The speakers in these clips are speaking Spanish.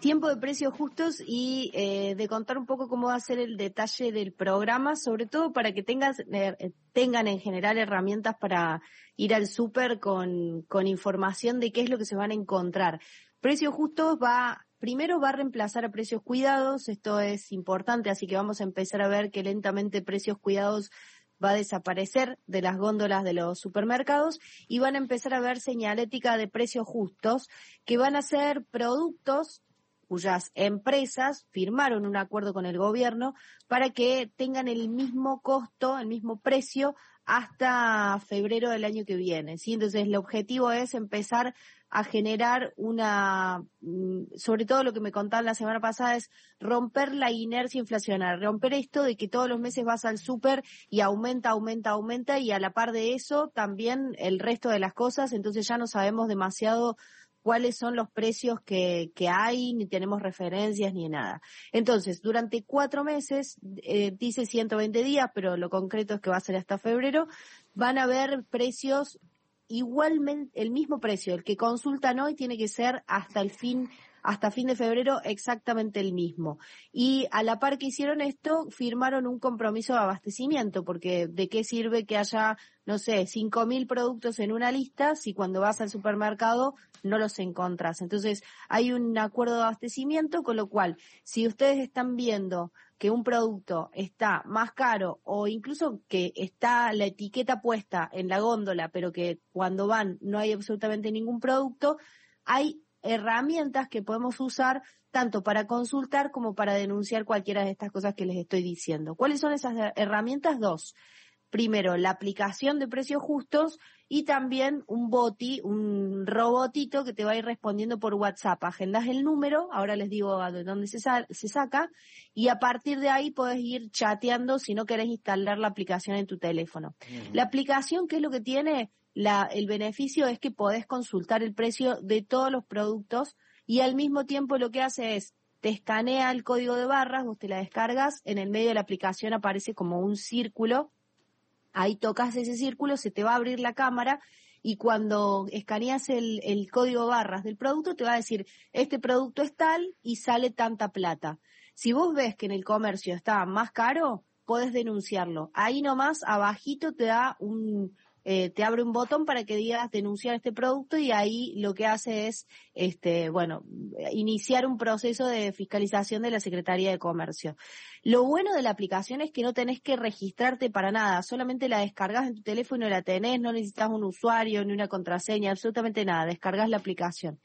Tiempo de precios justos y eh, de contar un poco cómo va a ser el detalle del programa, sobre todo para que tengas, eh, tengan en general herramientas para ir al súper con, con información de qué es lo que se van a encontrar. Precios justos va, primero va a reemplazar a precios cuidados, esto es importante, así que vamos a empezar a ver que lentamente precios cuidados va a desaparecer de las góndolas de los supermercados y van a empezar a ver señalética de precios justos, que van a ser productos cuyas empresas firmaron un acuerdo con el gobierno para que tengan el mismo costo, el mismo precio hasta febrero del año que viene. ¿sí? Entonces, el objetivo es empezar a generar una, mm, sobre todo lo que me contaban la semana pasada es romper la inercia inflacionaria, romper esto de que todos los meses vas al súper y aumenta, aumenta, aumenta y a la par de eso también el resto de las cosas, entonces ya no sabemos demasiado cuáles son los precios que, que hay, ni tenemos referencias ni nada. Entonces, durante cuatro meses, eh, dice 120 días, pero lo concreto es que va a ser hasta febrero, van a haber precios igualmente, el mismo precio, el que consultan hoy tiene que ser hasta el fin hasta fin de febrero exactamente el mismo. Y a la par que hicieron esto, firmaron un compromiso de abastecimiento, porque de qué sirve que haya, no sé, cinco mil productos en una lista si cuando vas al supermercado no los encontras. Entonces, hay un acuerdo de abastecimiento, con lo cual, si ustedes están viendo que un producto está más caro o incluso que está la etiqueta puesta en la góndola, pero que cuando van no hay absolutamente ningún producto, hay herramientas que podemos usar tanto para consultar como para denunciar cualquiera de estas cosas que les estoy diciendo. ¿Cuáles son esas herramientas? Dos. Primero, la aplicación de precios justos y también un boti, un robotito que te va a ir respondiendo por WhatsApp. Agendas el número, ahora les digo de dónde se, se saca, y a partir de ahí puedes ir chateando si no querés instalar la aplicación en tu teléfono. La aplicación, ¿qué es lo que tiene? La, el beneficio es que podés consultar el precio de todos los productos y al mismo tiempo lo que hace es te escanea el código de barras, vos te la descargas, en el medio de la aplicación aparece como un círculo, ahí tocas ese círculo, se te va a abrir la cámara y cuando escaneas el, el código barras del producto te va a decir, este producto es tal y sale tanta plata. Si vos ves que en el comercio está más caro, podés denunciarlo. Ahí nomás, abajito te da un, eh, te abre un botón para que digas denunciar este producto y ahí lo que hace es, este, bueno, iniciar un proceso de fiscalización de la Secretaría de Comercio. Lo bueno de la aplicación es que no tenés que registrarte para nada, solamente la descargas en tu teléfono y la tenés, no necesitas un usuario ni una contraseña, absolutamente nada, descargas la aplicación.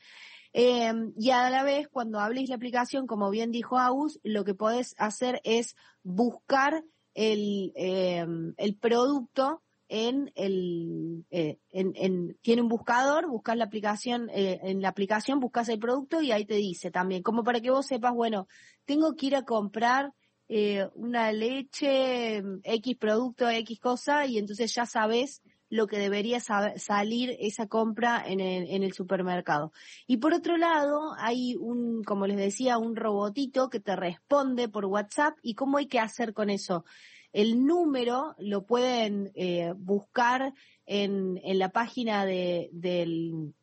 Eh, y a la vez, cuando hables la aplicación, como bien dijo Agus, lo que podés hacer es buscar el, eh, el producto en el eh, en, en, tiene un buscador, buscas la aplicación, eh, en la aplicación buscas el producto y ahí te dice también, como para que vos sepas, bueno, tengo que ir a comprar eh, una leche, X producto, X cosa, y entonces ya sabes lo que debería salir esa compra en el, en el supermercado. Y por otro lado, hay un, como les decía, un robotito que te responde por WhatsApp y cómo hay que hacer con eso. El número lo pueden eh, buscar en, en, la página de, del,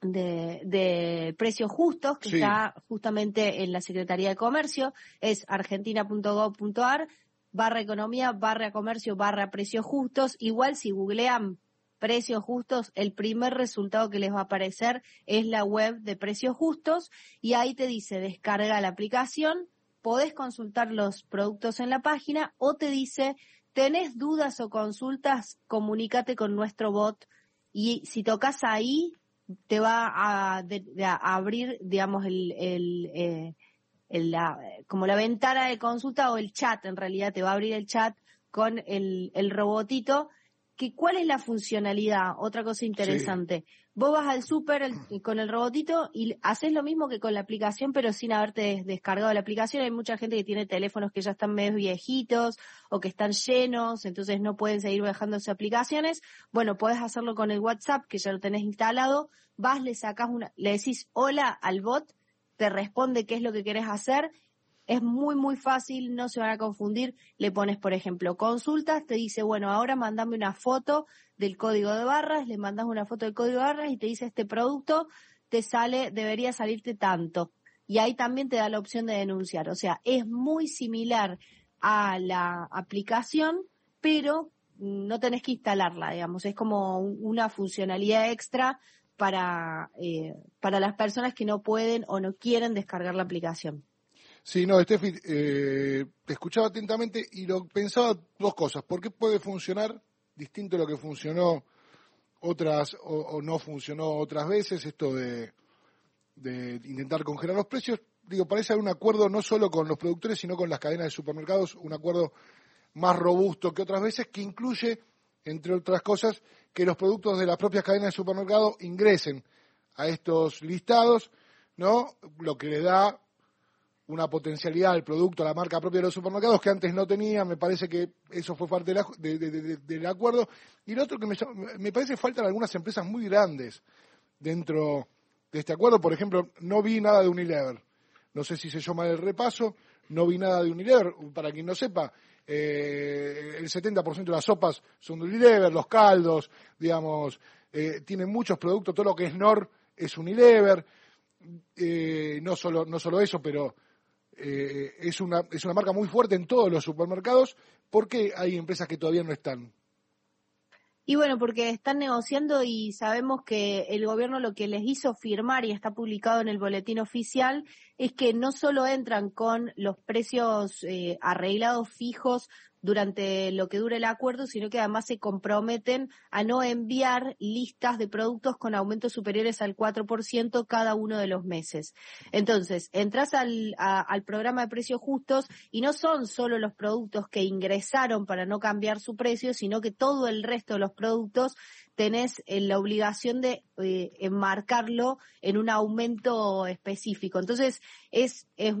de, precios justos, que está justamente en la Secretaría de Comercio, es argentina.gov.ar, barra economía, barra comercio, barra precios justos. Igual si googlean precios justos, el primer resultado que les va a aparecer es la web de precios justos y ahí te dice descarga la aplicación, podés consultar los productos en la página o te dice, tenés dudas o consultas, comunícate con nuestro bot y si tocas ahí, te va a, abrir, digamos, el, el, eh, la, como la ventana de consulta o el chat, en realidad te va a abrir el chat con el, el robotito que cuál es la funcionalidad, otra cosa interesante. Vos vas al súper con el robotito y haces lo mismo que con la aplicación, pero sin haberte descargado la aplicación. Hay mucha gente que tiene teléfonos que ya están medio viejitos o que están llenos, entonces no pueden seguir bajándose aplicaciones. Bueno, podés hacerlo con el WhatsApp, que ya lo tenés instalado. Vas, le sacas una, le decís hola al bot, te responde qué es lo que querés hacer es muy, muy fácil, no se van a confundir. Le pones, por ejemplo, consultas, te dice, bueno, ahora mandame una foto del código de barras, le mandas una foto del código de barras y te dice, este producto te sale, debería salirte tanto. y ahí también te da la opción de denunciar. O sea, es muy similar a la aplicación, pero no tenés que instalarla, digamos, es como una funcionalidad extra para, eh, para las personas que no pueden o no quieren descargar la aplicación. Sí, no, Steffi, eh, escuchaba atentamente y lo pensaba dos cosas. ¿Por qué puede funcionar distinto a lo que funcionó otras o, no funcionó otras veces? Esto de, de intentar congelar los precios. Digo, parece haber un acuerdo no solo con los productores, sino con las cadenas de supermercados, un acuerdo más robusto que otras veces que incluye, entre otras cosas, que los productos de las propias cadenas de supermercado ingresen a estos listados, ¿no? Lo que le da una potencialidad al producto, a la marca propia de los supermercados que antes no tenía, me parece que eso fue parte del acuerdo. Y lo otro que me, me parece faltan algunas empresas muy grandes dentro de este acuerdo, por ejemplo, no vi nada de Unilever. No sé si se llama el repaso, no vi nada de Unilever, para quien no sepa, eh, el 70% de las sopas son de Unilever, los caldos, digamos, eh, tienen muchos productos, todo lo que es Nor es Unilever, eh, no, solo, no solo eso, pero eh, es, una, es una marca muy fuerte en todos los supermercados, ¿por qué hay empresas que todavía no están? Y bueno, porque están negociando y sabemos que el gobierno lo que les hizo firmar y está publicado en el boletín oficial es que no solo entran con los precios eh, arreglados fijos durante lo que dure el acuerdo, sino que además se comprometen a no enviar listas de productos con aumentos superiores al 4% cada uno de los meses. Entonces, entras al, al programa de precios justos y no son solo los productos que ingresaron para no cambiar su precio, sino que todo el resto de los productos tenés eh, la obligación de eh, enmarcarlo en un aumento específico. Entonces, es, es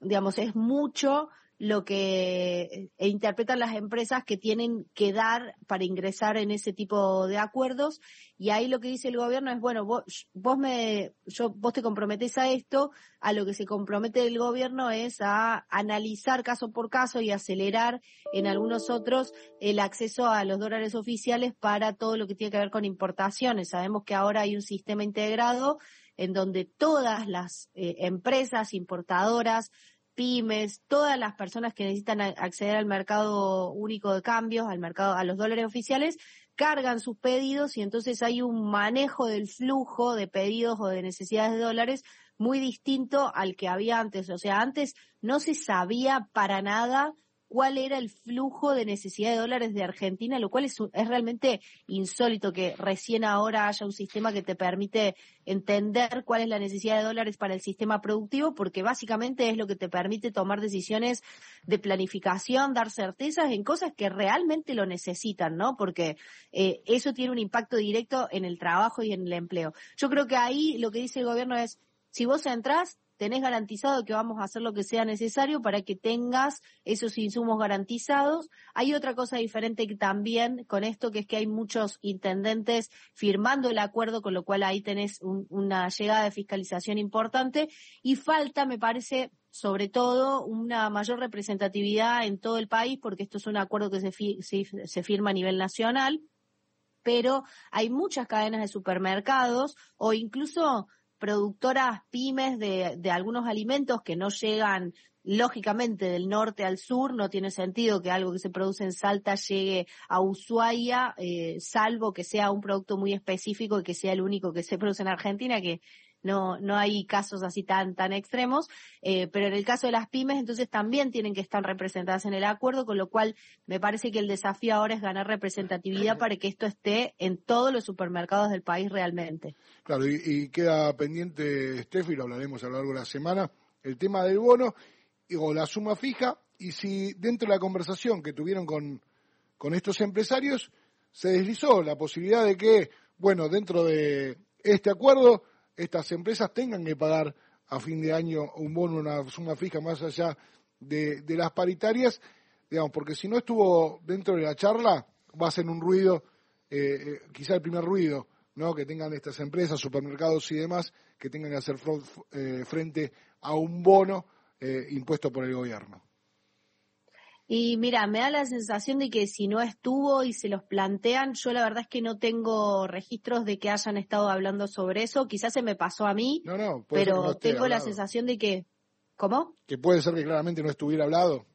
digamos, es mucho lo que eh, interpretan las empresas que tienen que dar para ingresar en ese tipo de acuerdos. Y ahí lo que dice el gobierno es bueno vos, vos me yo vos te comprometés a esto. A lo que se compromete el gobierno es a analizar caso por caso y acelerar en algunos otros el acceso a los dólares oficiales para todo lo que tiene que ver con importaciones. Sabemos que ahora hay un sistema integrado en donde todas las eh, empresas importadoras pymes, todas las personas que necesitan acceder al mercado único de cambios, al mercado, a los dólares oficiales, cargan sus pedidos y entonces hay un manejo del flujo de pedidos o de necesidades de dólares muy distinto al que había antes. O sea, antes no se sabía para nada cuál era el flujo de necesidad de dólares de Argentina, lo cual es, es realmente insólito que recién ahora haya un sistema que te permite entender cuál es la necesidad de dólares para el sistema productivo, porque básicamente es lo que te permite tomar decisiones de planificación, dar certezas en cosas que realmente lo necesitan, ¿no? Porque eh, eso tiene un impacto directo en el trabajo y en el empleo. Yo creo que ahí lo que dice el gobierno es, si vos entrás, tenés garantizado que vamos a hacer lo que sea necesario para que tengas esos insumos garantizados. Hay otra cosa diferente que también con esto, que es que hay muchos intendentes firmando el acuerdo, con lo cual ahí tenés una llegada de fiscalización importante y falta, me parece, sobre todo una mayor representatividad en todo el país, porque esto es un acuerdo que se, se firma a nivel nacional pero hay muchas cadenas de supermercados o incluso productoras pymes de, de algunos alimentos que no llegan lógicamente del norte al sur no tiene sentido que algo que se produce en Salta llegue a Ushuaia, eh, salvo que sea un producto muy específico y que sea el único que se produce en Argentina, que no, no hay casos así tan, tan extremos, eh, pero en el caso de las pymes, entonces también tienen que estar representadas en el acuerdo, con lo cual me parece que el desafío ahora es ganar representatividad para que esto esté en todos los supermercados del país realmente. Claro, y, queda pendiente, Steffi, lo hablaremos a lo largo de la semana, el tema del bono o la suma fija, y si dentro de la conversación que tuvieron con, con estos empresarios, se deslizó la posibilidad de que, bueno, dentro de este acuerdo, estas empresas tengan que pagar a fin de año un bono, una suma fija más allá de, las paritarias, digamos, porque si no estuvo dentro de la charla, va a ser un ruido, eh, eh, quizá el primer ruido, ¿no? que tengan estas empresas, supermercados y demás, que tengan que hacer eh, frente a un bono impuesto por el gobierno. Y mira, me da la sensación de que si no estuvo y se los plantean, yo la verdad es que no tengo registros de que hayan estado hablando sobre eso. Quizás se me pasó a mí, No, pero no tengo la sensación de que... ¿Cómo? Que puede ser que claramente no estuviera hablado.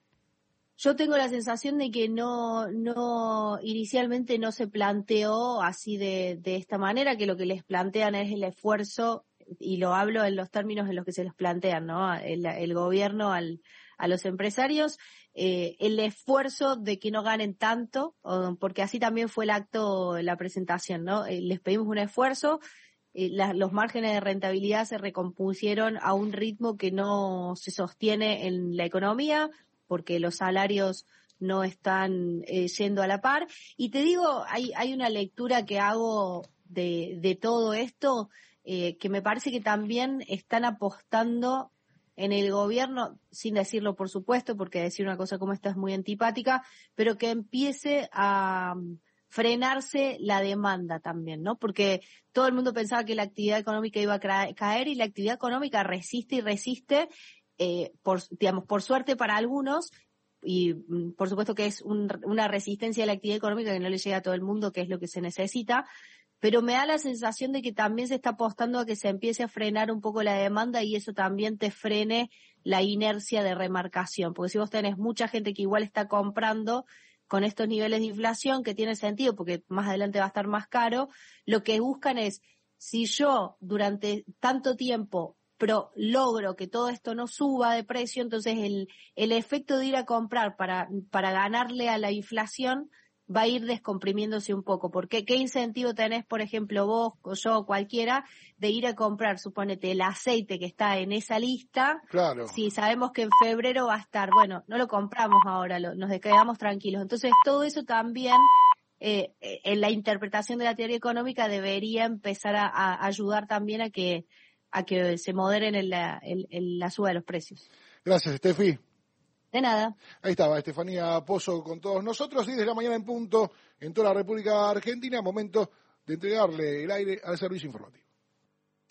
Yo tengo la sensación de que no, no, inicialmente no se planteó así de, de esta manera, que lo que les plantean es el esfuerzo, y lo hablo en los términos en los que se los plantean, ¿no? El, el gobierno al, a los empresarios, eh, el esfuerzo de que no ganen tanto, porque así también fue el acto, la presentación, ¿no? Eh, les pedimos un esfuerzo, eh, los márgenes de rentabilidad se recompusieron a un ritmo que no se sostiene en la economía, porque los salarios no están eh, yendo a la par. Y te digo, hay, hay una lectura que hago de, de todo esto eh, que me parece que también están apostando en el gobierno, sin decirlo por supuesto, porque decir una cosa como esta es muy antipática, pero que empiece a mm, frenarse la demanda también, ¿no? Porque todo el mundo pensaba que la actividad económica iba a caer y la actividad económica resiste y resiste, eh, por, digamos, por suerte para algunos, y mm, por supuesto que es un- una resistencia a la actividad económica que no le llega a todo el mundo, que es lo que se necesita, pero me da la sensación de que también se está apostando a que se empiece a frenar un poco la demanda y eso también te frene la inercia de remarcación, porque si vos tenés mucha gente que igual está comprando con estos niveles de inflación, que tiene sentido porque más adelante va a estar más caro, lo que buscan es, si yo durante tanto tiempo pro, logro que todo esto no suba de precio, entonces el, el efecto de ir a comprar para, para ganarle a la inflación va a ir descomprimiéndose un poco. Porque qué incentivo tenés, por ejemplo, vos o yo o cualquiera, de ir a comprar, suponete, el aceite que está en esa lista, Claro. si sabemos que en febrero va a estar, bueno, no lo compramos ahora, lo- nos quedamos tranquilos. Entonces, todo eso también, eh, en la interpretación de la teoría económica, debería empezar a, a ayudar también a que a que se moderen en la, en- en la suba de los precios. Gracias, Estefi. De nada. Ahí estaba Estefanía Pozo con todos nosotros, 10 de la mañana en punto en toda la República Argentina, momento de entregarle el aire al servicio informativo.